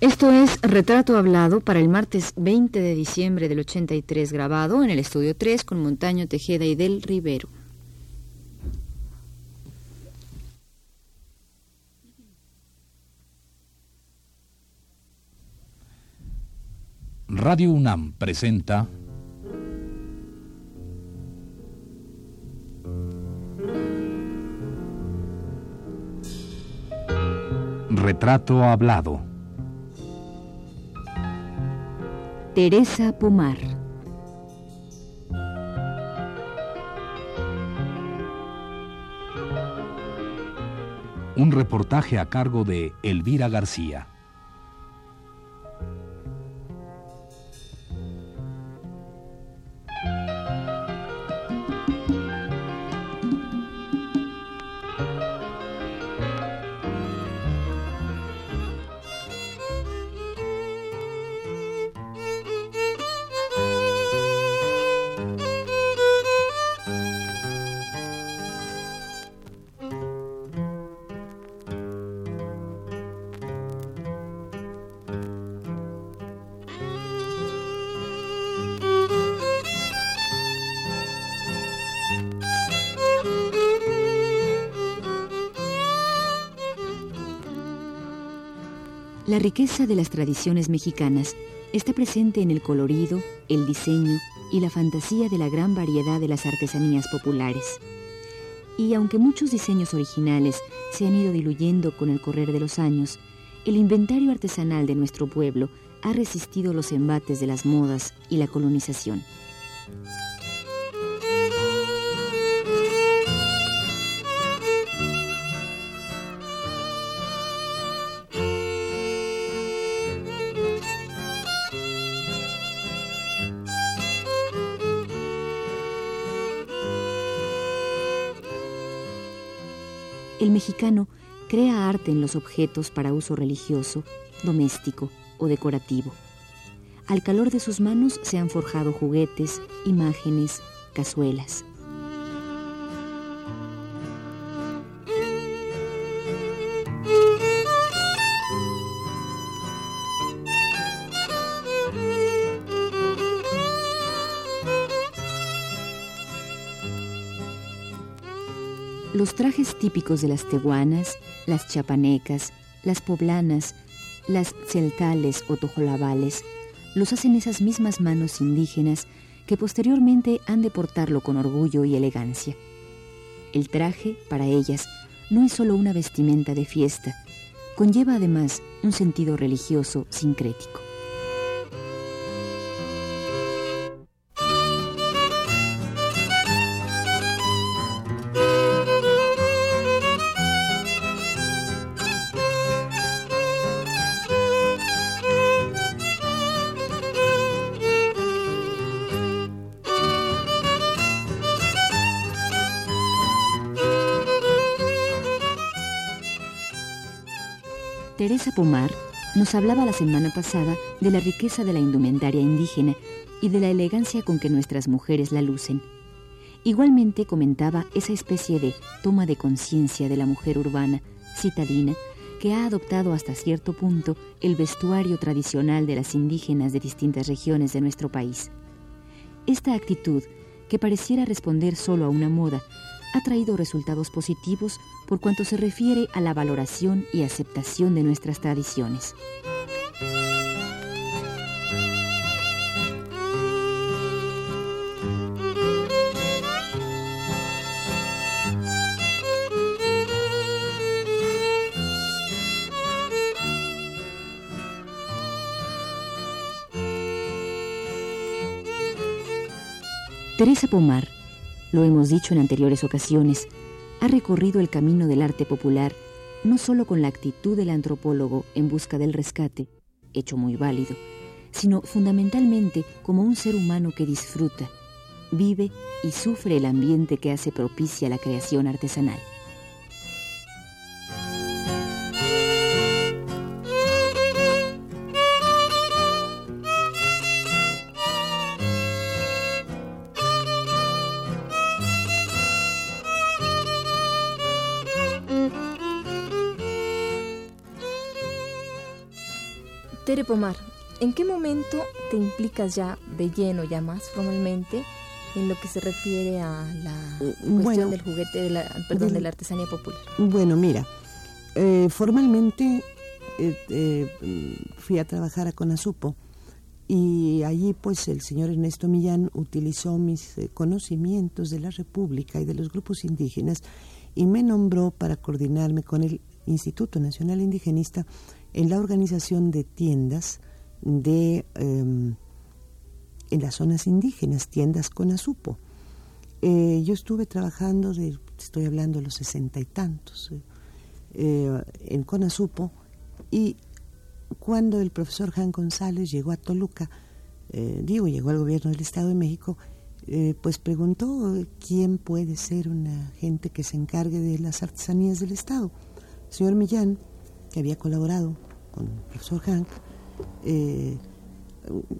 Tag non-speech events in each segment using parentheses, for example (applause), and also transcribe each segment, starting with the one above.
Esto es Retrato Hablado para el martes 20 de diciembre del 83, grabado en el estudio 3 con Montaño Tejeda y Del Rivero. Radio UNAM presenta Retrato Hablado. Teresa Pomar. Un reportaje a cargo de Elvira García. La riqueza de las tradiciones mexicanas está presente en el colorido, el diseño y la fantasía de la gran variedad de las artesanías populares. Y aunque muchos diseños originales se han ido diluyendo con el correr de los años, el inventario artesanal de nuestro pueblo ha resistido los embates de las modas y la colonización. Mexicano crea arte en los objetos para uso religioso, doméstico o decorativo. Al calor de sus manos se han forjado juguetes, imágenes, cazuelas. Los trajes típicos de las tehuanas, las chapanecas, las poblanas, las celtales o tojolabales los hacen esas mismas manos indígenas que posteriormente han de portarlo con orgullo y elegancia. El traje, para ellas, no es solo una vestimenta de fiesta, conlleva además un sentido religioso sincrético. Pomar nos hablaba la semana pasada de la riqueza de la indumentaria indígena y de la elegancia con que nuestras mujeres la lucen. Igualmente comentaba esa especie de toma de conciencia de la mujer urbana, citadina, que ha adoptado hasta cierto punto el vestuario tradicional de las indígenas de distintas regiones de nuestro país. Esta actitud, que pareciera responder solo a una moda, ha traído resultados positivos por cuanto se refiere a la valoración y aceptación de nuestras tradiciones. Teresa Pomar lo hemos dicho en anteriores ocasiones, ha recorrido el camino del arte popular no solo con la actitud del antropólogo en busca del rescate, hecho muy válido, sino fundamentalmente como un ser humano que disfruta, vive y sufre el ambiente que hace propicia la creación artesanal. Pomar, ¿en qué momento te implicas ya de lleno, ya más formalmente, en lo que se refiere a la mm, cuestión del juguete, de la, perdón, de la artesanía popular? Bueno, mira, eh, formalmente eh, eh, fui a trabajar a Conasupo y allí pues el señor Ernesto Millán utilizó mis conocimientos de la República y de los grupos indígenas y me nombró para coordinarme con el Instituto Nacional Indigenista en la organización de tiendas de em, en las zonas indígenas, tiendas con azupo. Eh, yo estuve trabajando, estoy hablando de los sesenta y tantos, eh, eh, en Conasupo, y cuando el profesor Juan González llegó a Toluca, digo, llegó al gobierno del Estado de México, pues preguntó quién puede ser una gente que se encargue de las artesanías del Estado. Señor Millán, que había colaborado con el profesor Hank,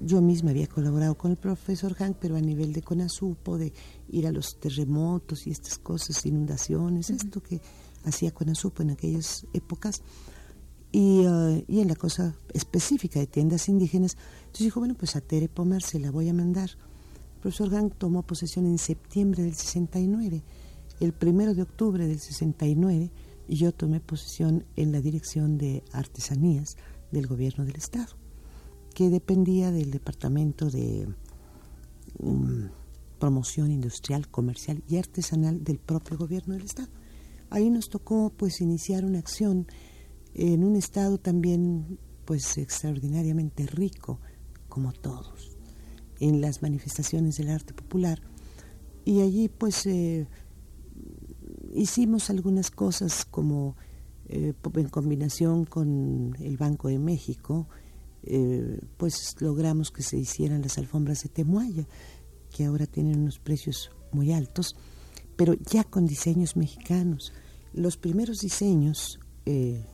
yo misma había colaborado con el profesor Hank, pero a nivel de CONASUPO, de ir a los terremotos y estas cosas, inundaciones, esto que hacía CONASUPO en aquellas épocas, y, uh, y, en la cosa específica de tiendas indígenas. Entonces dijo, bueno, pues a Tere Pomar se la voy a mandar. El profesor Hank tomó posesión en septiembre del 69, el primero de octubre del 69, y yo tomé posesión en la dirección de artesanías del gobierno del Estado que dependía del Departamento de um, Promoción Industrial, Comercial y Artesanal del propio gobierno del Estado. Ahí nos tocó pues iniciar una acción en un estado también pues extraordinariamente rico como todos en las manifestaciones del arte popular y allí pues eh, hicimos algunas cosas como eh, en combinación con el Banco de México eh, pues logramos que se hicieran las alfombras de Temuaya, que ahora tienen unos precios muy altos, pero ya con diseños mexicanos. Los primeros diseños, eh,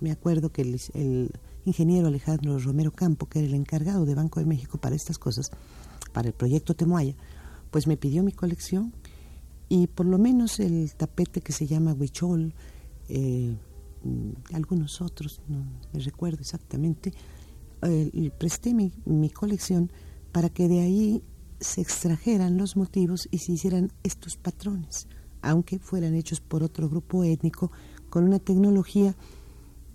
me acuerdo que el, ingeniero Alejandro Romero Campo, que era el encargado de Banco de México para estas cosas, para el proyecto Temuaya, pues me pidió mi colección y por lo menos el tapete que se llama Huichol, eh, algunos otros, no me recuerdo exactamente, eh, presté mi, mi colección para que de ahí se extrajeran los motivos y se hicieran estos patrones, aunque fueran hechos por otro grupo étnico con una tecnología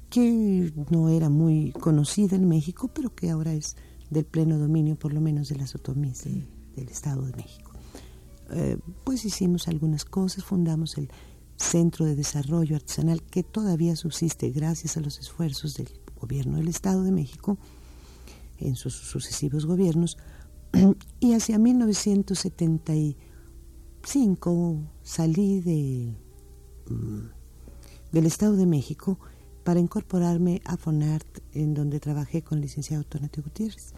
que no era muy conocida en México, pero que ahora es del pleno dominio, por lo menos de las otomíes del Estado de México. Eh, pues hicimos algunas cosas, fundamos el Centro de Desarrollo Artesanal, que todavía subsiste gracias a los esfuerzos del gobierno del Estado de México, en sus sucesivos gobiernos, (clears throat) y hacia 1975 salí mm, del Estado de México para incorporarme a FONART, en donde trabajé con el licenciado Tonatio Gutiérrez.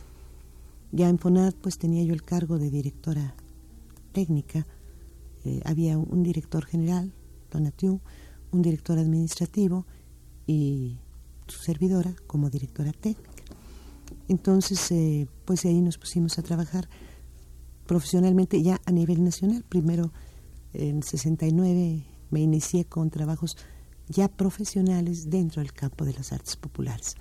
Ya en FONART pues tenía yo el cargo de directora técnica, eh, había un director general, Tonatio, un director administrativo y su servidora como directora técnica. Entonces, eh, pues de ahí nos pusimos a trabajar profesionalmente ya a nivel nacional. Primero, en 69 me inicié con trabajos ya profesionales dentro del campo de las artes populares.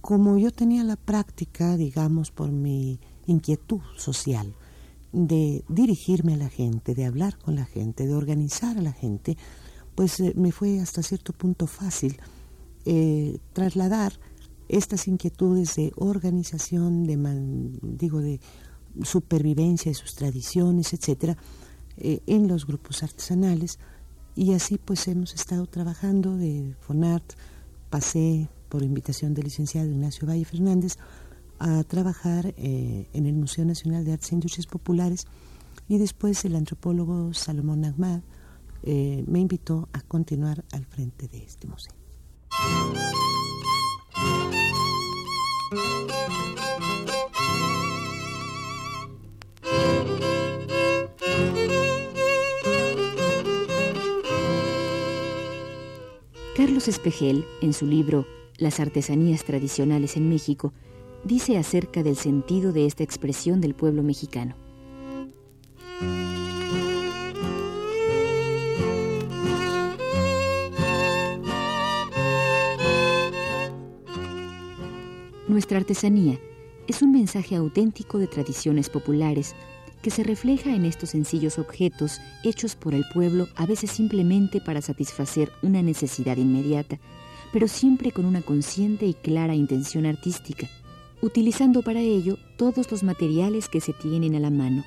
Como yo tenía la práctica, digamos, por mi inquietud social, de dirigirme a la gente, de hablar con la gente, de organizar a la gente, pues eh, me fue hasta cierto punto fácil eh, trasladar estas inquietudes de organización, de digo de supervivencia de sus tradiciones, etcétera, eh, en los grupos artesanales y así pues hemos estado trabajando de Fonart, pasé por invitación del licenciado Ignacio Valle Fernández a trabajar eh, en el Museo Nacional de Artes e Industrias Populares y después el antropólogo Salomón Ahmad eh, me invitó a continuar al frente de este museo. Carlos Espejel, en su libro Las artesanías tradicionales en México, dice acerca del sentido de esta expresión del pueblo mexicano. Nuestra artesanía es un mensaje auténtico de tradiciones populares que se refleja en estos sencillos objetos hechos por el pueblo a veces simplemente para satisfacer una necesidad inmediata, pero siempre con una consciente y clara intención artística, utilizando para ello todos los materiales que se tienen a la mano,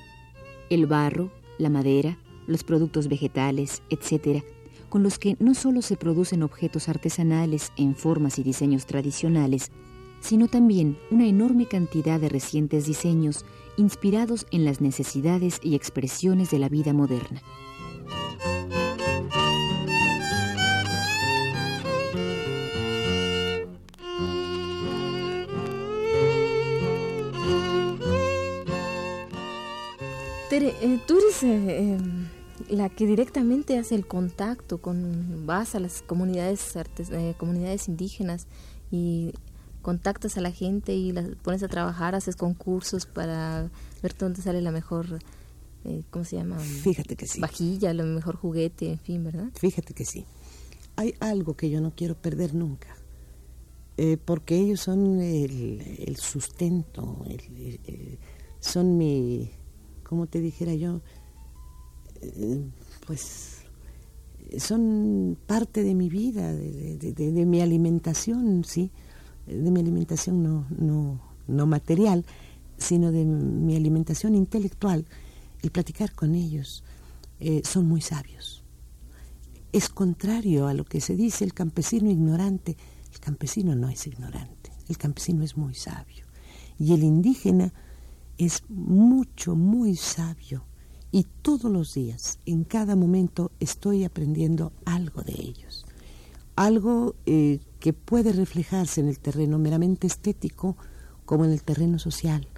el barro, la madera, los productos vegetales, etc., con los que no solo se producen objetos artesanales en formas y diseños tradicionales, sino también una enorme cantidad de recientes diseños inspirados en las necesidades y expresiones de la vida moderna. Tere, eh, tú eres eh, em, la que directamente hace el contacto con vas a las comunidades eh, comunidades indígenas y contactas a la gente y las pones a trabajar, haces concursos para ver dónde sale la mejor, eh, ¿cómo se llama? Fíjate que sí. Vajilla, el mejor juguete, en fin, ¿verdad? Fíjate que sí. Hay algo que yo no quiero perder nunca, eh, porque ellos son el, sustento, son mi, ¿cómo te dijera yo? Eh, pues son parte de mi vida, de, de mi alimentación, sí de mi alimentación no, no, no material, sino de mi alimentación intelectual, el platicar con ellos, eh, son muy sabios. Es contrario a lo que se dice el campesino ignorante. El campesino no es ignorante, el campesino es muy sabio. Y el indígena es mucho, muy sabio. Y todos los días, en cada momento, estoy aprendiendo algo de ellos. Algo eh, que puede reflejarse en el terreno meramente estético como en el terreno social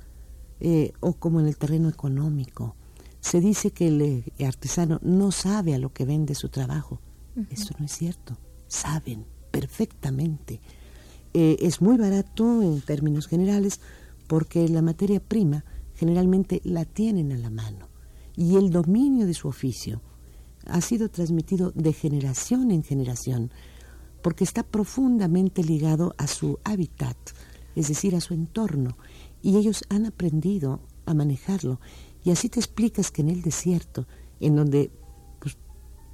eh, o como en el terreno económico. Se dice que el eh, artesano no sabe a lo que vende su trabajo. Eso no es cierto. Saben perfectamente. Eh, es muy barato en términos generales porque la materia prima generalmente la tienen a la mano y el dominio de su oficio ha sido transmitido de generación en generación porque está profundamente ligado a su hábitat, es decir, a su entorno, y ellos han aprendido a manejarlo. Y así te explicas que en el desierto, en donde pues,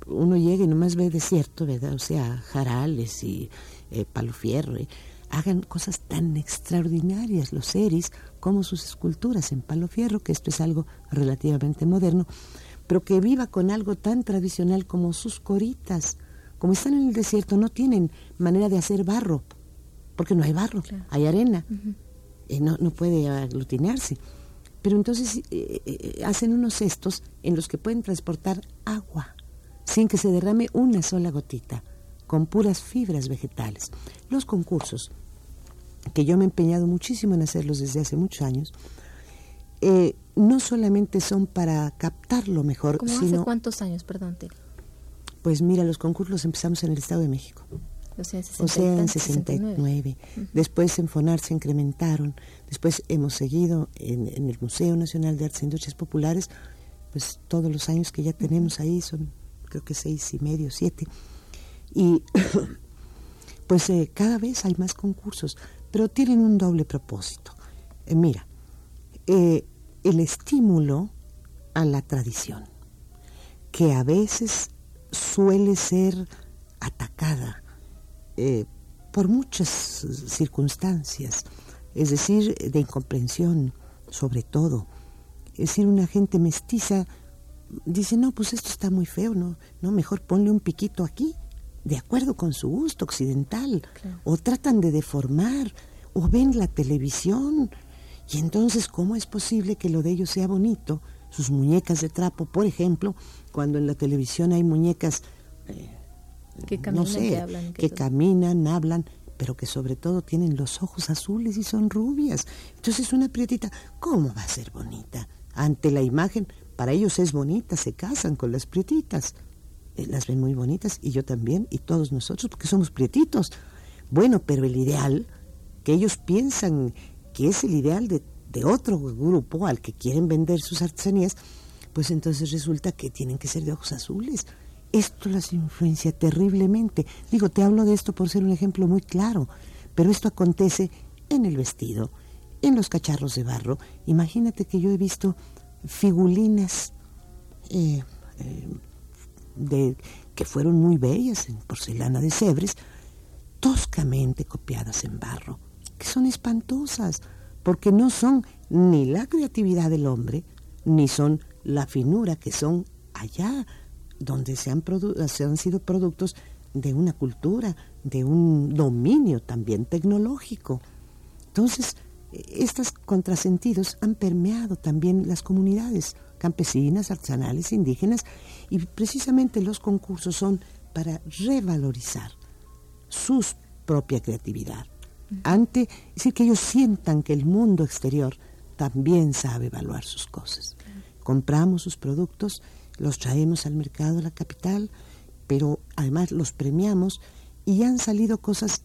uno llega y nomás ve desierto, ¿verdad? O sea, jarales y eh, palofierro, eh, hagan cosas tan extraordinarias los seres como sus esculturas en palofierro, que esto es algo relativamente moderno, pero que viva con algo tan tradicional como sus coritas, como están en el desierto, no tienen manera de hacer barro, porque no hay barro, hay arena, y no, no, puede aglutinarse. Pero entonces eh, eh, hacen unos cestos en los que pueden transportar agua, sin que se derrame una sola gotita, con puras fibras vegetales. Los concursos, que yo me he empeñado muchísimo en hacerlos desde hace muchos años, eh, no solamente son para captarlo mejor, ¿Cómo sino... hace cuántos años, perdón, pues mira, los concursos empezamos en el Estado de México. O sea, en 69. Después en FONAR se incrementaron. Después hemos seguido en, el Museo Nacional de Artes e Industrias Populares, pues todos los años que ya tenemos ahí son creo que seis y medio, siete. Y (coughs) pues eh, cada vez hay más concursos, pero tienen un doble propósito. Eh, mira, eh, el estímulo a la tradición, que a veces suele ser atacada eh, por muchas circunstancias, es decir, de incomprensión sobre todo. Es decir, una gente mestiza dice, no, pues esto está muy feo, no, no mejor ponle un piquito aquí, de acuerdo con su gusto occidental, o tratan de deformar, o ven la televisión, y entonces, ¿cómo es posible que lo de ellos sea bonito? Sus muñecas de trapo, por ejemplo, cuando en la televisión hay muñecas eh, que caminan, no sé, que, hablan, que, caminan, hablan, pero que sobre todo tienen los ojos azules y son rubias. Entonces una prietita, ¿cómo va a ser bonita? Ante la imagen, para ellos es bonita, se casan con las prietitas. Eh, las ven muy bonitas y yo también y todos nosotros porque somos prietitos. Bueno, pero el ideal que ellos piensan que es el ideal de, otro grupo al que quieren vender sus artesanías, pues entonces resulta que tienen que ser de ojos azules. Esto las influencia terriblemente. Digo, te hablo de esto por ser un ejemplo muy claro, pero esto acontece en el vestido, en los cacharros de barro. Imagínate que yo he visto figulines eh, eh, de, que fueron muy bellas en porcelana de cebres, toscamente copiadas en barro, que son espantosas, porque no son ni la creatividad del hombre, ni son la finura que son allá, donde se han, se han sido productos de una cultura, de un dominio también tecnológico. Entonces, estos contrasentidos han permeado también las comunidades campesinas, artesanales, indígenas, y precisamente los concursos son para revalorizar su propia creatividad. Ante, es decir, que ellos sientan que el mundo exterior también sabe evaluar sus cosas. Compramos sus productos, los traemos al mercado de la capital, pero además los premiamos y han salido cosas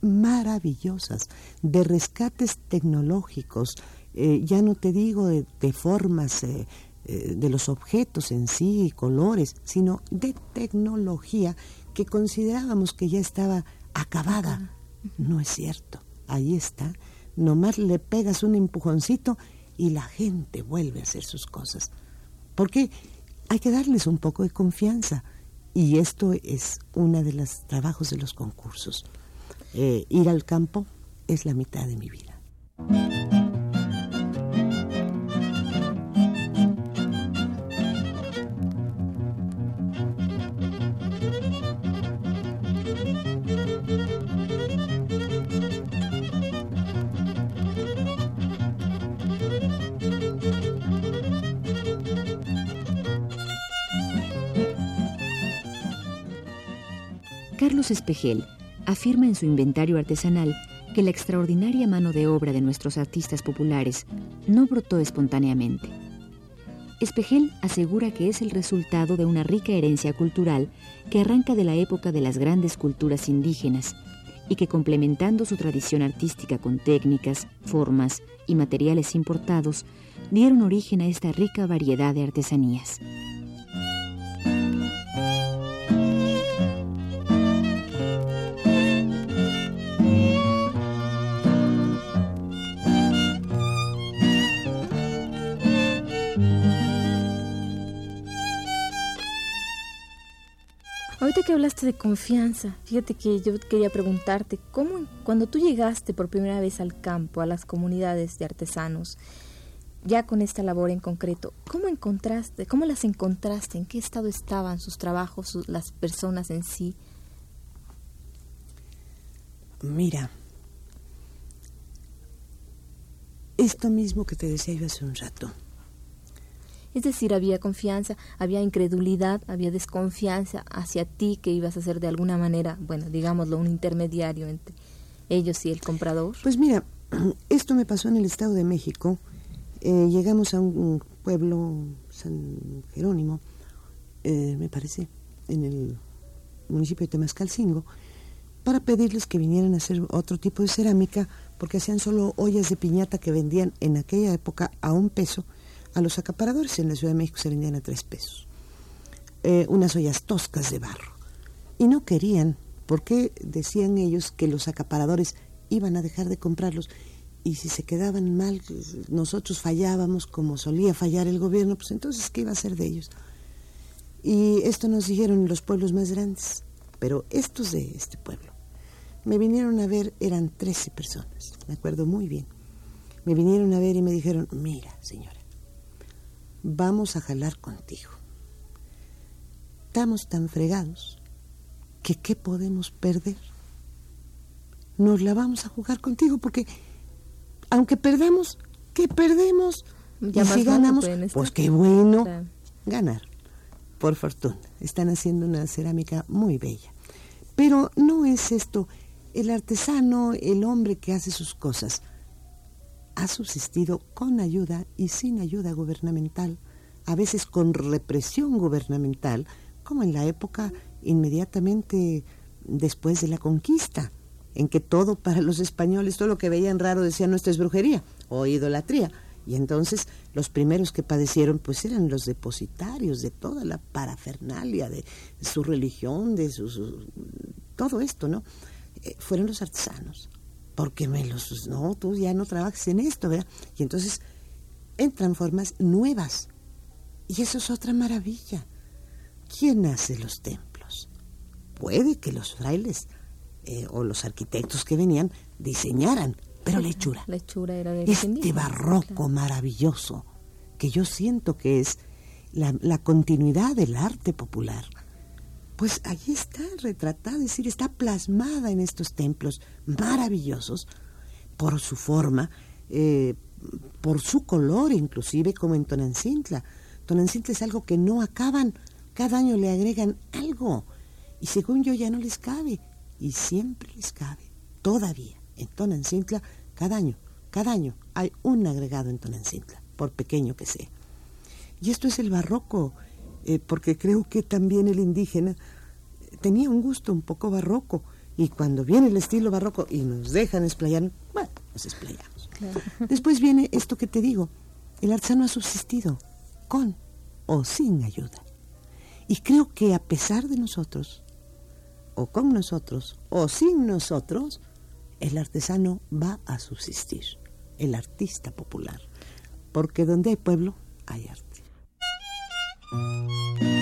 maravillosas, de rescates tecnológicos, eh, ya no te digo de, formas eh, eh, de los objetos en sí y colores, sino de tecnología que considerábamos que ya estaba acabada. No es cierto, ahí está. Nomás le pegas un empujoncito y la gente vuelve a hacer sus cosas. Porque hay que darles un poco de confianza. Y esto es uno de los trabajos de los concursos. Eh, ir al campo es la mitad de mi vida. Carlos Espejel afirma en su inventario artesanal que la extraordinaria mano de obra de nuestros artistas populares no brotó espontáneamente. Espejel asegura que es el resultado de una rica herencia cultural que arranca de la época de las grandes culturas indígenas y que complementando su tradición artística con técnicas, formas y materiales importados, dieron origen a esta rica variedad de artesanías. Hablaste de confianza, fíjate que yo quería preguntarte, ¿cómo cuando tú llegaste por primera vez al campo, a las comunidades de artesanos, ya con esta labor en concreto, ¿cómo encontraste, cómo las encontraste, en qué estado estaban sus trabajos, las personas en sí? Mira, esto mismo que te decía yo hace un rato es decir, había confianza, había incredulidad, había desconfianza hacia ti que ibas a ser de alguna manera, bueno, digámoslo, un intermediario entre ellos y el comprador. Pues mira, (clears throat) esto me pasó en el Estado de México. Eh, llegamos a un pueblo, San Jerónimo, eh, me parece, en el municipio de Temascalcingo, para pedirles que vinieran a hacer otro tipo de cerámica, porque hacían solo ollas de piñata que vendían en aquella época a un peso a los acaparadores en la Ciudad de México se vendían a tres pesos. Eh, unas ollas toscas de barro. Y no querían, porque decían ellos que los acaparadores iban a dejar de comprarlos y si se quedaban mal, nosotros fallábamos como solía fallar el gobierno, pues entonces, ¿qué iba a hacer de ellos? Y esto nos dijeron los pueblos más grandes, pero estos de este pueblo. Me vinieron a ver, eran 13 personas, me acuerdo muy bien. Me vinieron a ver y me dijeron, mira, señora, vamos a jalar contigo. Estamos tan fregados que ¿qué podemos perder? Nos la vamos a jugar contigo porque aunque perdamos, ¿qué perdemos? y si ganamos, pues qué bueno ganar. Por fortuna, están haciendo una cerámica muy bella. Pero no es esto, el artesano, el hombre que hace sus cosas, ha subsistido con ayuda y sin ayuda gubernamental, a veces con represión gubernamental, como en la época inmediatamente después de la conquista, en que todo para los españoles, todo lo que veían raro decían, no, esto es brujería o idolatría. Y entonces los primeros que padecieron pues eran los depositarios de toda la parafernalia de su religión, de su, todo esto, ¿no? Eh, fueron los artesanos porque me los... No, tú ya no trabajas en esto, ¿verdad? Y entonces entran formas nuevas. Y eso es otra maravilla. ¿Quién hace los templos? Puede que los frailes eh, o los arquitectos que venían diseñaran, pero lechura. Lechura era de Este barroco maravilloso que yo siento que es la, la, continuidad del arte popular, pues ahí está retratada, es decir, está plasmada en estos templos maravillosos por su forma, eh, por su color, inclusive como en Tonancintla. Tonancintla es algo que no acaban, cada año le agregan algo, y según yo ya no les cabe, y siempre les cabe, todavía, en Tonancintla, cada año, cada año hay un agregado en Tonancintla, por pequeño que sea. Y esto es el barroco, eh, porque creo que también el indígena tenía un gusto un poco barroco, y cuando viene el estilo barroco y nos dejan explayar, bueno, nos explayamos. Después viene esto que te digo, el artesano ha subsistido con o sin ayuda. Y creo que a pesar de nosotros, o con nosotros, o sin nosotros, el artesano va a subsistir, el artista popular. Porque donde hay pueblo, hay arte. La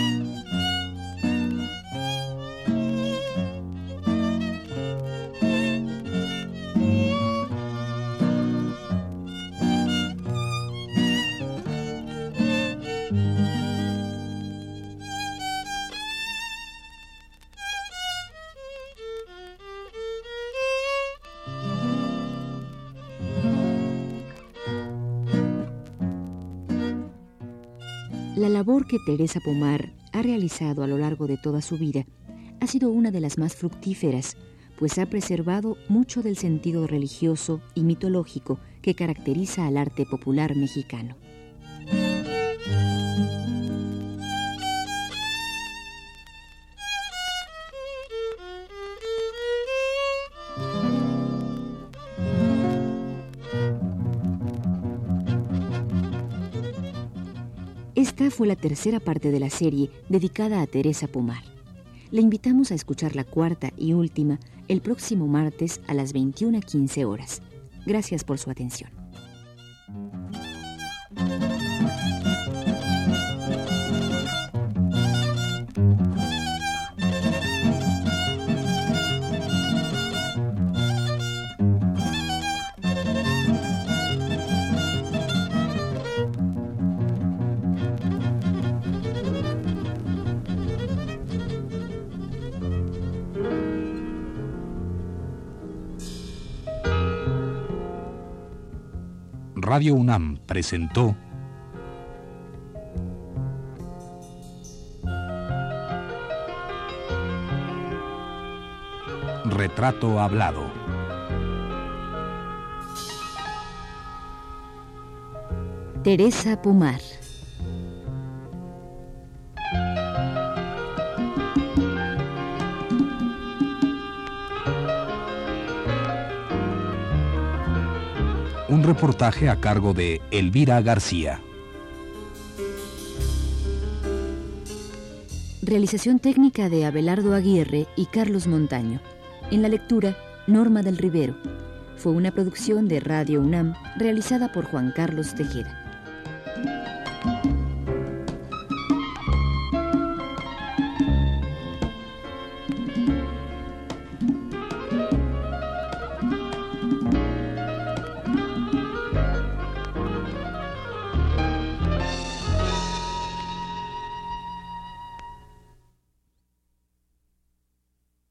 que Teresa Pomar ha realizado a lo largo de toda su vida ha sido una de las más fructíferas, pues ha preservado mucho del sentido religioso y mitológico que caracteriza al arte popular mexicano. Fue la tercera parte de la serie dedicada a Teresa Pomar. Le invitamos a escuchar la cuarta y última el próximo martes a las 21.15 horas. Gracias por su atención. Radio UNAM presentó Retrato Hablado. Teresa Pomar. Un reportaje a cargo de Elvira García. Realización técnica de Abelardo Aguirre y Carlos Montaño. En la lectura, Norma del Rivero. Fue una producción de Radio UNAM realizada por Juan Carlos Tejeda.